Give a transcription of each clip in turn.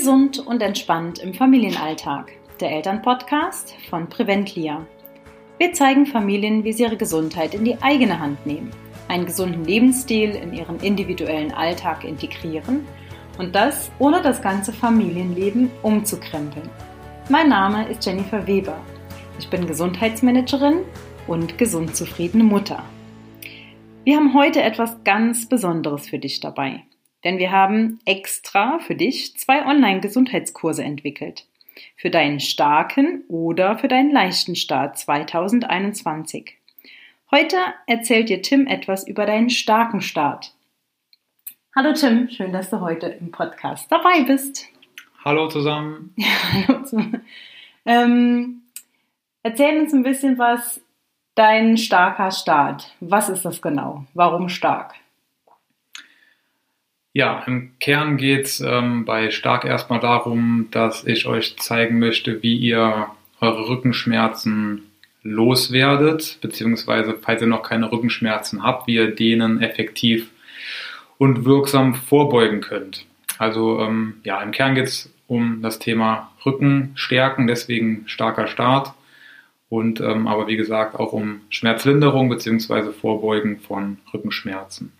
Gesund und entspannt im Familienalltag. Der Elternpodcast von Preventlia. Wir zeigen Familien, wie sie ihre Gesundheit in die eigene Hand nehmen, einen gesunden Lebensstil in ihren individuellen Alltag integrieren und das ohne das ganze Familienleben umzukrempeln. Mein Name ist Jennifer Weber. Ich bin Gesundheitsmanagerin und gesund zufriedene Mutter. Wir haben heute etwas ganz Besonderes für dich dabei. Denn wir haben extra für dich zwei Online-Gesundheitskurse entwickelt. Für deinen starken oder für deinen leichten Start 2021. Heute erzählt dir Tim etwas über deinen starken Start. Hallo Tim, schön, dass du heute im Podcast dabei bist. Hallo zusammen. Ja, hallo zusammen. Ähm, erzähl uns ein bisschen was, dein starker Start. Was ist das genau? Warum stark? Ja, im Kern geht es ähm, bei Stark erstmal darum, dass ich euch zeigen möchte, wie ihr eure Rückenschmerzen loswerdet, beziehungsweise falls ihr noch keine Rückenschmerzen habt, wie ihr denen effektiv und wirksam vorbeugen könnt. Also ähm, ja, im Kern geht es um das Thema Rückenstärken, deswegen starker Start und ähm, aber wie gesagt auch um Schmerzlinderung beziehungsweise Vorbeugen von Rückenschmerzen.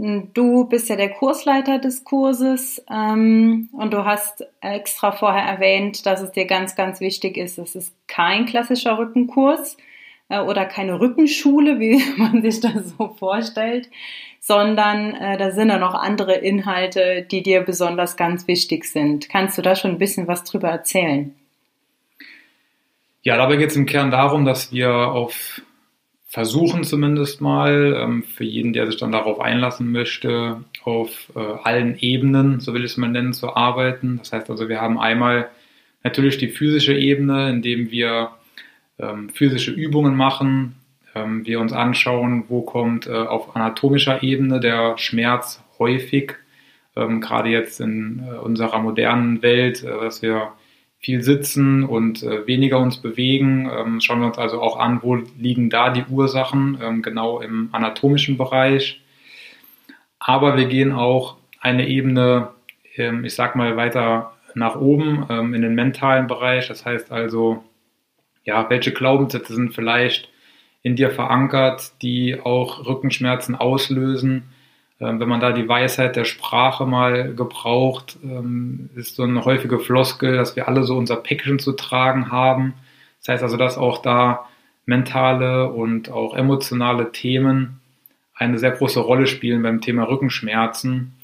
Du bist ja der Kursleiter des Kurses ähm, und du hast extra vorher erwähnt, dass es dir ganz, ganz wichtig ist. Es ist kein klassischer Rückenkurs äh, oder keine Rückenschule, wie man sich das so vorstellt, sondern äh, da sind ja noch andere Inhalte, die dir besonders ganz wichtig sind. Kannst du da schon ein bisschen was drüber erzählen? Ja, dabei geht es im Kern darum, dass wir auf versuchen zumindest mal, ähm, für jeden, der sich dann darauf einlassen möchte, auf äh, allen Ebenen, so will ich es mal nennen, zu arbeiten. Das heißt also, wir haben einmal natürlich die physische Ebene, indem wir ähm, physische Übungen machen, ähm, wir uns anschauen, wo kommt äh, auf anatomischer Ebene der Schmerz häufig, ähm, gerade jetzt in äh, unserer modernen Welt, äh, dass wir viel sitzen und äh, weniger uns bewegen. Ähm, schauen wir uns also auch an, wo liegen da die Ursachen, ähm, genau im anatomischen Bereich. Aber wir gehen auch eine Ebene, ähm, ich sag mal, weiter nach oben ähm, in den mentalen Bereich. Das heißt also, ja, welche Glaubenssätze sind vielleicht in dir verankert, die auch Rückenschmerzen auslösen? Ähm, wenn man da die Weisheit der Sprache mal gebraucht, ähm, ist so eine häufige Floskel, dass wir alle so unser Päckchen zu tragen haben. Das heißt also, dass auch da mentale und auch emotionale Themen eine sehr große Rolle spielen beim Thema Rückenschmerzen.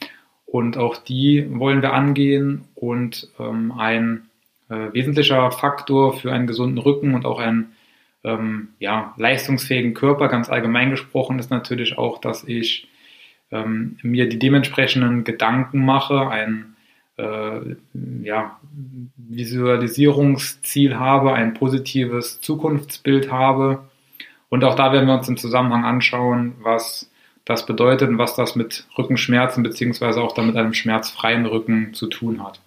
Und auch die wollen wir angehen. Und ähm, ein äh, wesentlicher Faktor für einen gesunden Rücken und auch einen ja, leistungsfähigen Körper, ganz allgemein gesprochen, ist natürlich auch, dass ich ähm, mir die dementsprechenden Gedanken mache, ein äh, ja, Visualisierungsziel habe, ein positives Zukunftsbild habe. Und auch da werden wir uns im Zusammenhang anschauen, was das bedeutet und was das mit Rückenschmerzen beziehungsweise auch damit einem schmerzfreien Rücken zu tun hat.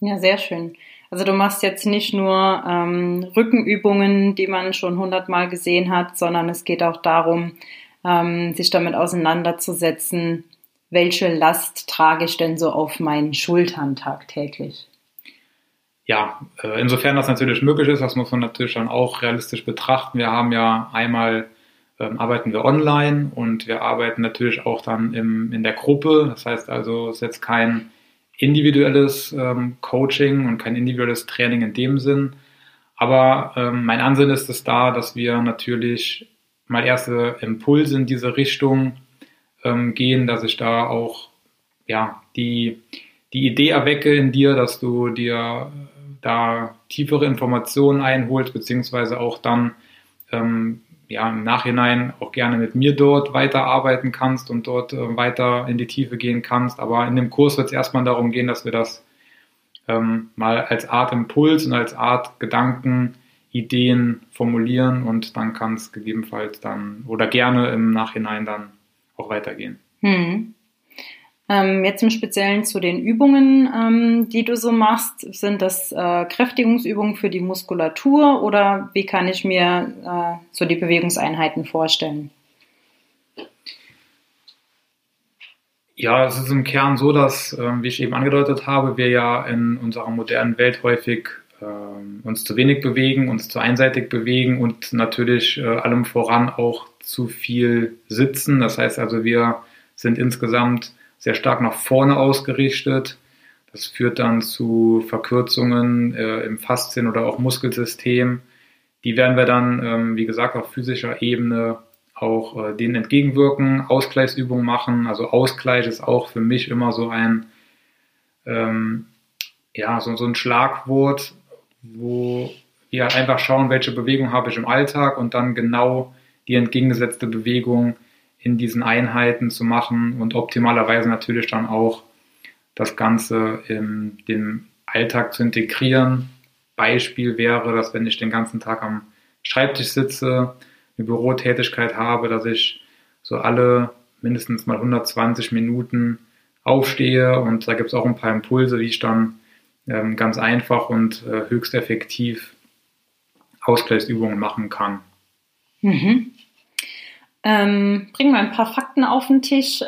Ja, sehr schön. Also du machst jetzt nicht nur ähm, Rückenübungen, die man schon hundertmal gesehen hat, sondern es geht auch darum, ähm, sich damit auseinanderzusetzen, welche Last trage ich denn so auf meinen Schultern tagtäglich? Ja, äh, insofern das natürlich möglich ist, das muss man natürlich dann auch realistisch betrachten. Wir haben ja einmal ähm, arbeiten wir online und wir arbeiten natürlich auch dann im, in der Gruppe. Das heißt also, es ist jetzt kein individuelles ähm, Coaching und kein individuelles Training in dem Sinn. Aber ähm, mein Ansinn ist es da, dass wir natürlich mal erste Impulse in diese Richtung ähm, gehen, dass ich da auch ja, die, die Idee erwecke in dir, dass du dir da tiefere Informationen einholst, beziehungsweise auch dann ähm, ja, im Nachhinein auch gerne mit mir dort weiterarbeiten kannst und dort äh, weiter in die Tiefe gehen kannst. Aber in dem Kurs wird es erstmal darum gehen, dass wir das ähm, mal als Art Impuls und als Art Gedanken Ideen formulieren und dann kann es gegebenenfalls dann oder gerne im Nachhinein dann auch weitergehen. Hm. Ähm, jetzt im Speziellen zu den Übungen, ähm, die du so machst, sind das äh, Kräftigungsübungen für die Muskulatur oder wie kann ich mir äh, so die Bewegungseinheiten vorstellen? Ja, es ist im Kern so, dass, ähm, wie ich eben angedeutet habe, wir ja in unserer modernen Welt häufig ähm, uns zu wenig bewegen, uns zu einseitig bewegen und natürlich äh, allem voran auch zu viel sitzen. Das heißt also, wir sind insgesamt sehr stark nach vorne ausgerichtet. Das führt dann zu Verkürzungen äh, im Faszien- oder auch Muskelsystem. Die werden wir dann, ähm, wie gesagt, auf physischer Ebene auch äh, denen entgegenwirken, Ausgleichsübungen machen. Also Ausgleich ist auch für mich immer so ein, ähm, ja, so, so ein Schlagwort, wo wir halt einfach schauen, welche Bewegung habe ich im Alltag und dann genau die entgegengesetzte Bewegung in diesen Einheiten zu machen und optimalerweise natürlich dann auch das Ganze in den Alltag zu integrieren. Beispiel wäre, dass wenn ich den ganzen Tag am Schreibtisch sitze, eine Bürotätigkeit habe, dass ich so alle mindestens mal 120 Minuten aufstehe und da gibt es auch ein paar Impulse, wie ich dann ähm, ganz einfach und äh, höchst effektiv Ausgleichsübungen machen kann. Mhm. Ähm, bringen wir ein paar Fakten auf den Tisch. Äh,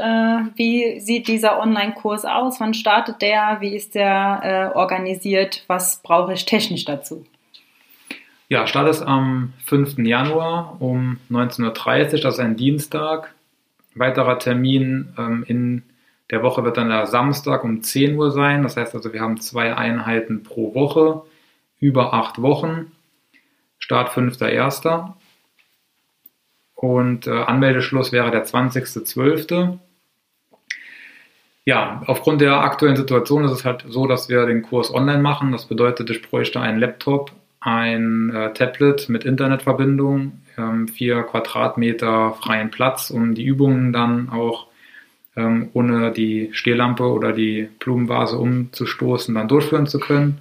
wie sieht dieser Online-Kurs aus? Wann startet der? Wie ist der äh, organisiert? Was brauche ich technisch dazu? Ja, Start ist am 5. Januar um 19.30 Uhr, das ist ein Dienstag. Weiterer Termin ähm, in der Woche wird dann der Samstag um 10 Uhr sein. Das heißt also, wir haben zwei Einheiten pro Woche, über acht Wochen. Start 5.1. Und äh, Anmeldeschluss wäre der 20.12. Ja, aufgrund der aktuellen Situation ist es halt so, dass wir den Kurs online machen. Das bedeutet, ich bräuchte einen Laptop ein äh, Tablet mit Internetverbindung, ähm, vier Quadratmeter freien Platz, um die Übungen dann auch ähm, ohne die Stehlampe oder die Blumenvase umzustoßen dann durchführen zu können.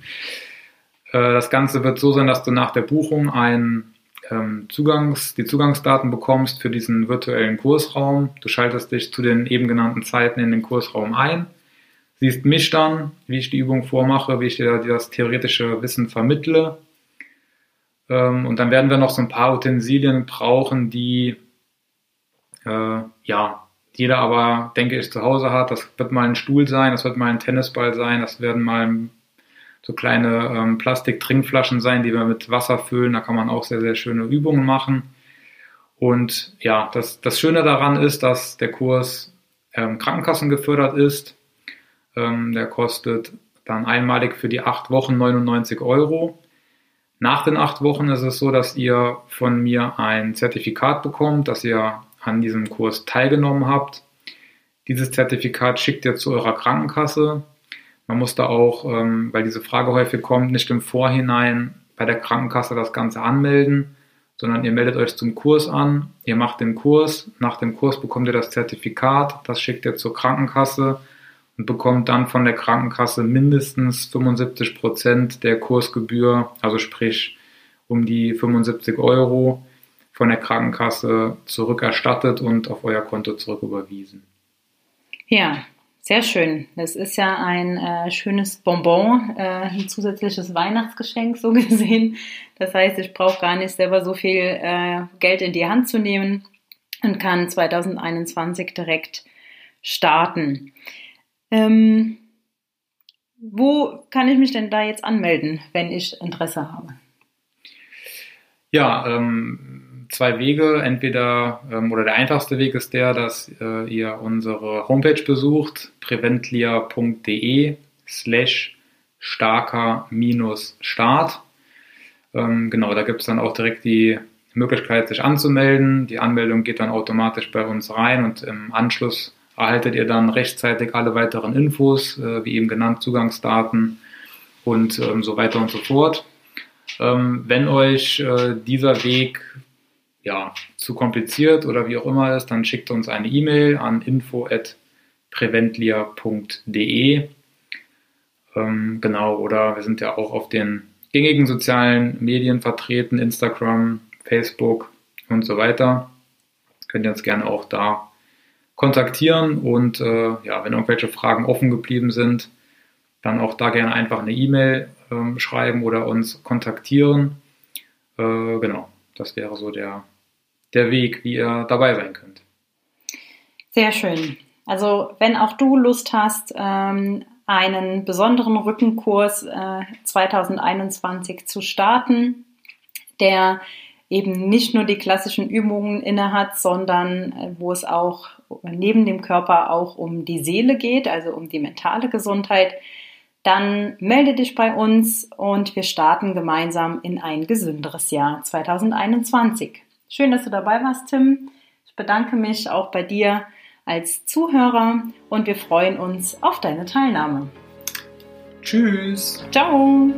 Äh, das Ganze wird so sein, dass du nach der Buchung ein ähm, Zugangs, die Zugangsdaten bekommst für diesen virtuellen Kursraum. Du schaltest dich zu den eben genannten Zeiten in den Kursraum ein, siehst mich dann, wie ich die Übung vormache, wie ich dir das theoretische Wissen vermittle ähm, und dann werden wir noch so ein paar Utensilien brauchen, die äh, ja jeder aber, denke ich, zu Hause hat. Das wird mal ein Stuhl sein, das wird mal ein Tennisball sein, das werden mal so kleine ähm, Plastik-Trinkflaschen sein, die wir mit Wasser füllen. Da kann man auch sehr, sehr schöne Übungen machen. Und ja, das, das Schöne daran ist, dass der Kurs ähm, Krankenkassen gefördert ist. Ähm, der kostet dann einmalig für die acht Wochen 99 Euro. Nach den acht Wochen ist es so, dass ihr von mir ein Zertifikat bekommt, dass ihr an diesem Kurs teilgenommen habt. Dieses Zertifikat schickt ihr zu eurer Krankenkasse. Man muss da auch, ähm, weil diese Frage häufig kommt, nicht im Vorhinein bei der Krankenkasse das Ganze anmelden, sondern ihr meldet euch zum Kurs an, ihr macht den Kurs, nach dem Kurs bekommt ihr das Zertifikat, das schickt ihr zur Krankenkasse und bekommt dann von der Krankenkasse mindestens 75 Prozent der Kursgebühr, also sprich um die 75 Euro von der Krankenkasse zurückerstattet und auf euer Konto zurücküberwiesen. Ja, sehr schön. Das ist ja ein äh, schönes Bonbon, äh, ein zusätzliches Weihnachtsgeschenk so gesehen. Das heißt, ich brauche gar nicht selber so viel äh, Geld in die Hand zu nehmen und kann 2021 direkt starten. Ähm, wo kann ich mich denn da jetzt anmelden, wenn ich Interesse habe? Ja, ähm, zwei Wege. Entweder ähm, oder der einfachste Weg ist der, dass äh, ihr unsere Homepage besucht, preventlia.de slash starker minus Start. Ähm, genau, da gibt es dann auch direkt die Möglichkeit, sich anzumelden. Die Anmeldung geht dann automatisch bei uns rein und im Anschluss erhaltet ihr dann rechtzeitig alle weiteren Infos, äh, wie eben genannt, Zugangsdaten und ähm, so weiter und so fort. Ähm, wenn euch äh, dieser Weg ja, zu kompliziert oder wie auch immer ist, dann schickt uns eine E-Mail an info.preventlia.de. Ähm, genau, oder wir sind ja auch auf den gängigen sozialen Medien vertreten, Instagram, Facebook und so weiter. Könnt ihr uns gerne auch da kontaktieren und äh, ja, wenn irgendwelche Fragen offen geblieben sind, dann auch da gerne einfach eine E-Mail ähm, schreiben oder uns kontaktieren. Äh, genau, das wäre so der, der Weg, wie ihr dabei sein könnt. Sehr schön. Also wenn auch du Lust hast, ähm, einen besonderen Rückenkurs äh, 2021 zu starten, der eben nicht nur die klassischen Übungen innehat, sondern äh, wo es auch neben dem Körper auch um die Seele geht, also um die mentale Gesundheit, dann melde dich bei uns und wir starten gemeinsam in ein gesünderes Jahr 2021. Schön, dass du dabei warst, Tim. Ich bedanke mich auch bei dir als Zuhörer und wir freuen uns auf deine Teilnahme. Tschüss. Ciao.